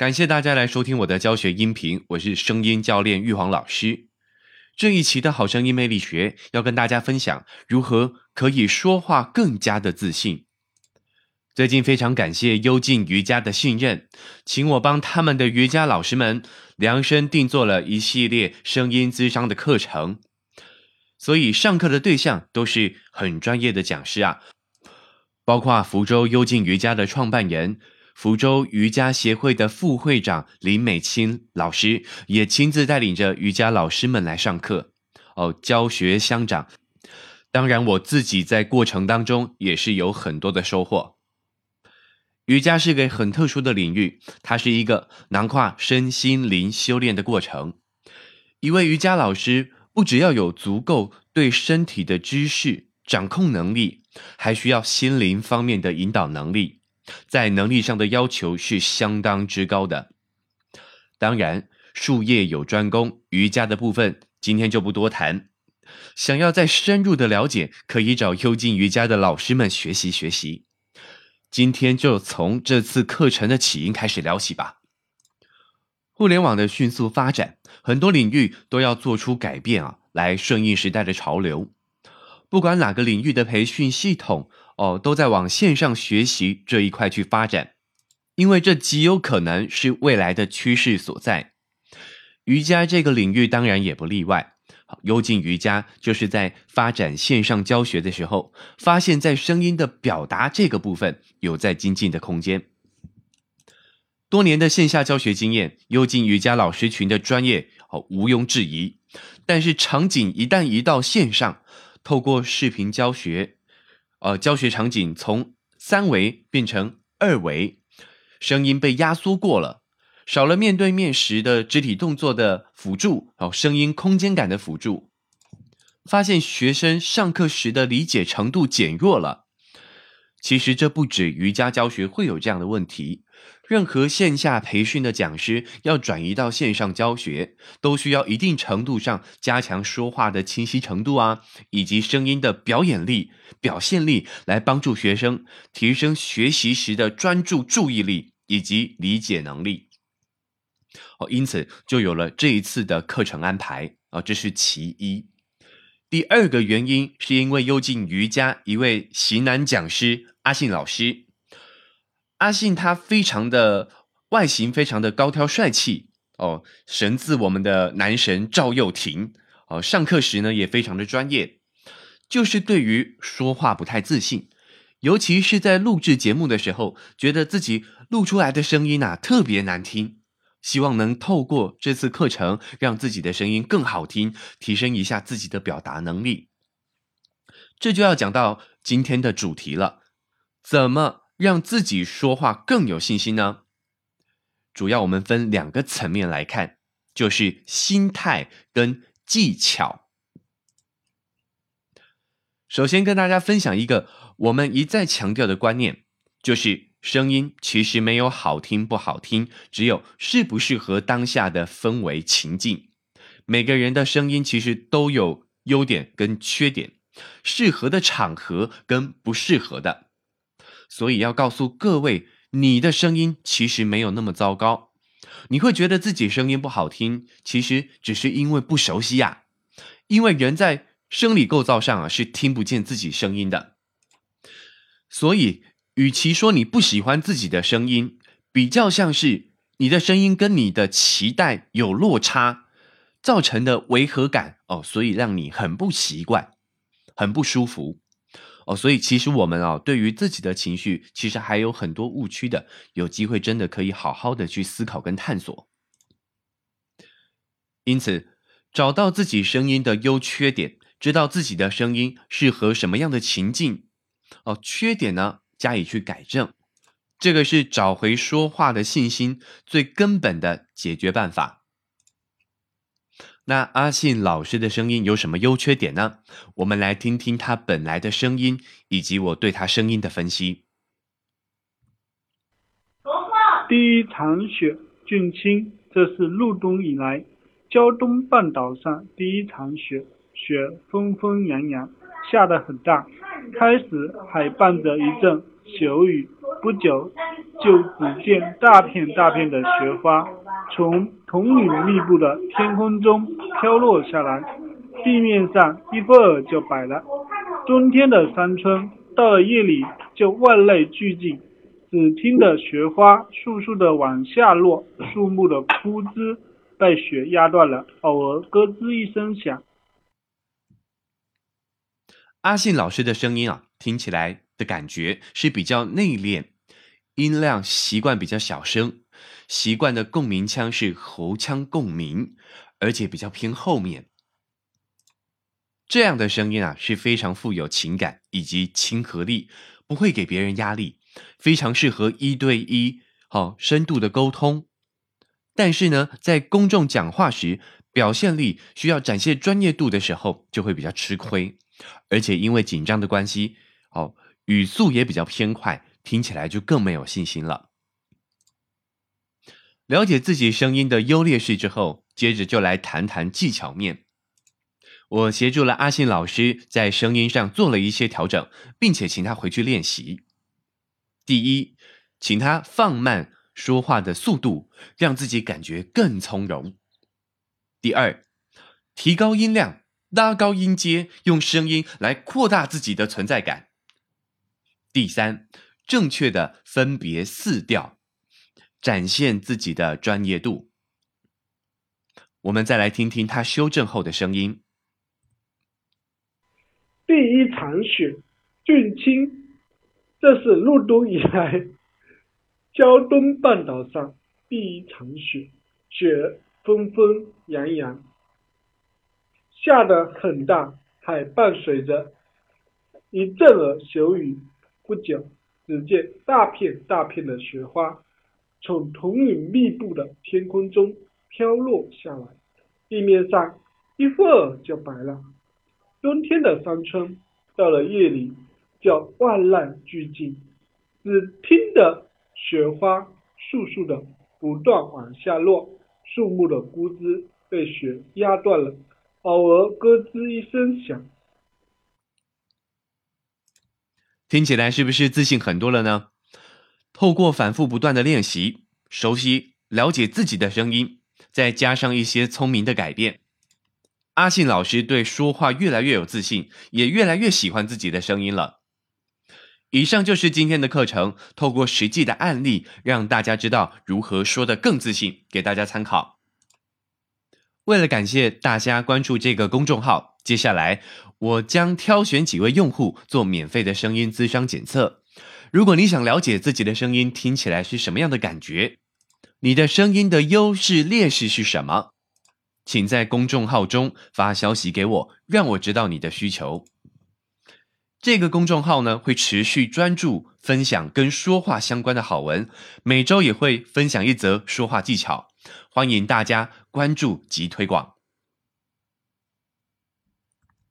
感谢大家来收听我的教学音频，我是声音教练玉皇老师。这一期的好声音魅力学要跟大家分享如何可以说话更加的自信。最近非常感谢幽静瑜伽的信任，请我帮他们的瑜伽老师们量身定做了一系列声音咨商的课程，所以上课的对象都是很专业的讲师啊，包括福州幽静瑜伽的创办人。福州瑜伽协会的副会长林美清老师也亲自带领着瑜伽老师们来上课，哦，教学相长。当然，我自己在过程当中也是有很多的收获。瑜伽是个很特殊的领域，它是一个囊括身心灵修炼的过程。一位瑜伽老师不只要有足够对身体的知识掌控能力，还需要心灵方面的引导能力。在能力上的要求是相当之高的。当然，术业有专攻，瑜伽的部分今天就不多谈。想要再深入的了解，可以找幽静瑜伽的老师们学习学习。今天就从这次课程的起因开始聊起吧。互联网的迅速发展，很多领域都要做出改变啊，来顺应时代的潮流。不管哪个领域的培训系统。哦，都在往线上学习这一块去发展，因为这极有可能是未来的趋势所在。瑜伽这个领域当然也不例外。幽静瑜伽就是在发展线上教学的时候，发现，在声音的表达这个部分有在精进的空间。多年的线下教学经验，幽静瑜伽老师群的专业哦毋庸置疑。但是场景一旦移到线上，透过视频教学。呃，教学场景从三维变成二维，声音被压缩过了，少了面对面时的肢体动作的辅助，哦，声音空间感的辅助，发现学生上课时的理解程度减弱了。其实这不止瑜伽教学会有这样的问题。任何线下培训的讲师要转移到线上教学，都需要一定程度上加强说话的清晰程度啊，以及声音的表演力、表现力，来帮助学生提升学习时的专注注意力以及理解能力。哦，因此就有了这一次的课程安排啊，这是其一。第二个原因是因为幽静瑜伽一位型男讲师阿信老师。阿信他非常的外形非常的高挑帅气哦，神自我们的男神赵又廷哦，上课时呢也非常的专业，就是对于说话不太自信，尤其是在录制节目的时候，觉得自己录出来的声音啊特别难听，希望能透过这次课程让自己的声音更好听，提升一下自己的表达能力。这就要讲到今天的主题了，怎么？让自己说话更有信心呢？主要我们分两个层面来看，就是心态跟技巧。首先跟大家分享一个我们一再强调的观念，就是声音其实没有好听不好听，只有适不适合当下的氛围情境。每个人的声音其实都有优点跟缺点，适合的场合跟不适合的。所以要告诉各位，你的声音其实没有那么糟糕。你会觉得自己声音不好听，其实只是因为不熟悉呀。因为人在生理构造上啊是听不见自己声音的。所以，与其说你不喜欢自己的声音，比较像是你的声音跟你的期待有落差，造成的违和感哦，所以让你很不习惯，很不舒服。哦，所以其实我们啊，对于自己的情绪，其实还有很多误区的。有机会真的可以好好的去思考跟探索。因此，找到自己声音的优缺点，知道自己的声音适合什么样的情境，哦，缺点呢加以去改正，这个是找回说话的信心最根本的解决办法。那阿信老师的声音有什么优缺点呢？我们来听听他本来的声音，以及我对他声音的分析。第一场雪，俊清，这是入冬以来胶东半岛上第一场雪，雪纷纷扬扬，下得很大，开始还伴着一阵小雨，不久，就只见大片大片的雪花从铜岭密布的天空中飘落下来，地面上一会儿就白了。冬天的山村到了夜里就万籁俱静，只听得雪花簌簌的往下落，树木的枯枝被雪压断了，偶尔咯吱一声响。阿信老师的声音啊，听起来的感觉是比较内敛，音量习惯比较小声，习惯的共鸣腔是喉腔共鸣，而且比较偏后面。这样的声音啊是非常富有情感以及亲和力，不会给别人压力，非常适合一对一好深度的沟通。但是呢，在公众讲话时，表现力需要展现专业度的时候，就会比较吃亏。而且因为紧张的关系，哦，语速也比较偏快，听起来就更没有信心了。了解自己声音的优劣势之后，接着就来谈谈技巧面。我协助了阿信老师在声音上做了一些调整，并且请他回去练习。第一，请他放慢说话的速度，让自己感觉更从容。第二，提高音量。拉高音阶，用声音来扩大自己的存在感。第三，正确的分别四调，展现自己的专业度。我们再来听听他修正后的声音。第一场雪，俊清，这是入冬以来胶东半岛上第一场雪，雪纷纷扬扬。下得很大，还伴随着一阵儿小雨。不久，只见大片大片的雪花从铜云密布的天空中飘落下来，地面上一会儿就白了。冬天的山村到了夜里叫万籁俱静，只听得雪花簌簌的不断往下落，树木的枯枝被雪压断了。偶尔咯吱一声响，听起来是不是自信很多了呢？透过反复不断的练习，熟悉了解自己的声音，再加上一些聪明的改变，阿信老师对说话越来越有自信，也越来越喜欢自己的声音了。以上就是今天的课程，透过实际的案例，让大家知道如何说的更自信，给大家参考。为了感谢大家关注这个公众号，接下来我将挑选几位用户做免费的声音咨商检测。如果你想了解自己的声音听起来是什么样的感觉，你的声音的优势劣势是什么，请在公众号中发消息给我，让我知道你的需求。这个公众号呢会持续专注分享跟说话相关的好文，每周也会分享一则说话技巧。欢迎大家关注及推广。